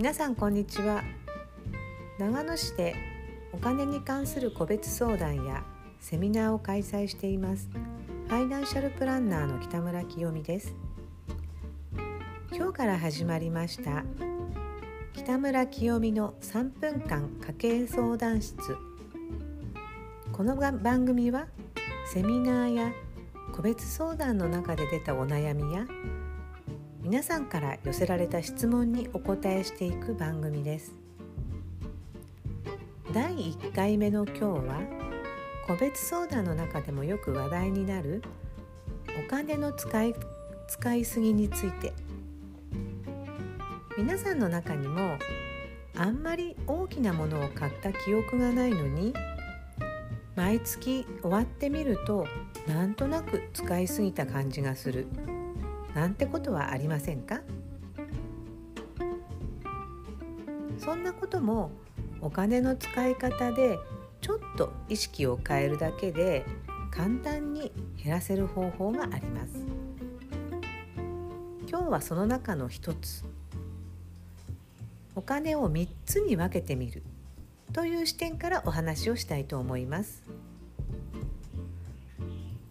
皆さんこんにちは。長野市でお金に関する個別相談やセミナーを開催しています。ファイナンシャルプランナーの北村清美です。今日から始まりました北村清美の3分間家計相談室。この番組はセミナーや個別相談の中で出たお悩みや皆さんから寄せられた質問にお答えしていく番組です。第1回目の今日は個別相談の中でもよく話題になるお金の使い使いすぎについて。皆さんの中にもあんまり大きなものを買った記憶がないのに毎月終わってみるとなんとなく使いすぎた感じがする。なんてことはありませんか？そんなこともお金の使い方でちょっと意識を変えるだけで簡単に減らせる方法があります。今日はその中の一つ。お金を3つに分けてみる。という視点からお話をしたいと思います。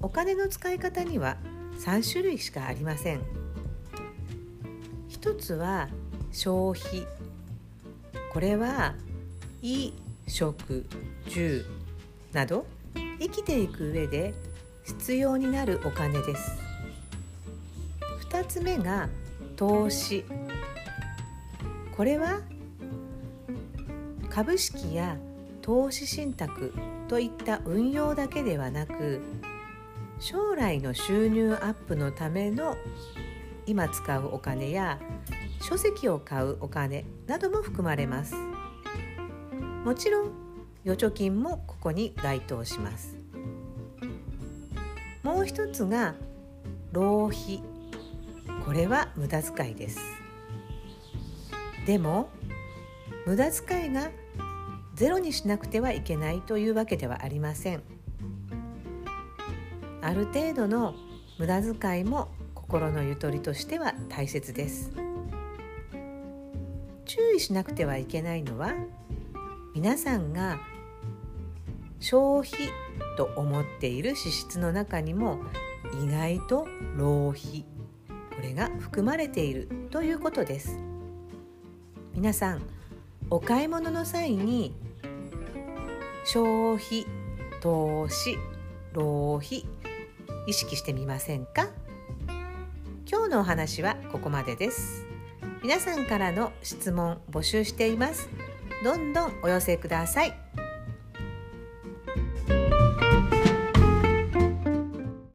お金の使い方には3種類しかありません。一つは消費。これは衣食住など生きていく上で必要になるお金です。2つ目が投資。これは株式や投資信託といった運用だけではなく将来の収入アップのための今使うお金や書籍を買うお金なども含まれます。もちろん預貯金もここに該当します。もう一つが浪費。これは無駄遣いです。でも無駄遣いがゼロにしなくてはいけないというわけではありません。ある程度の無駄遣いも心のゆとりとしては大切です。注意しなくてはいけないのは皆さんが消費と思っている支出の中にも意外と浪費これが含まれているということです。皆さんお買い物の際に消費投資浪費意識してみませんか？今日のお話はここまでです。皆さんからの質問募集しています。どんどんお寄せください。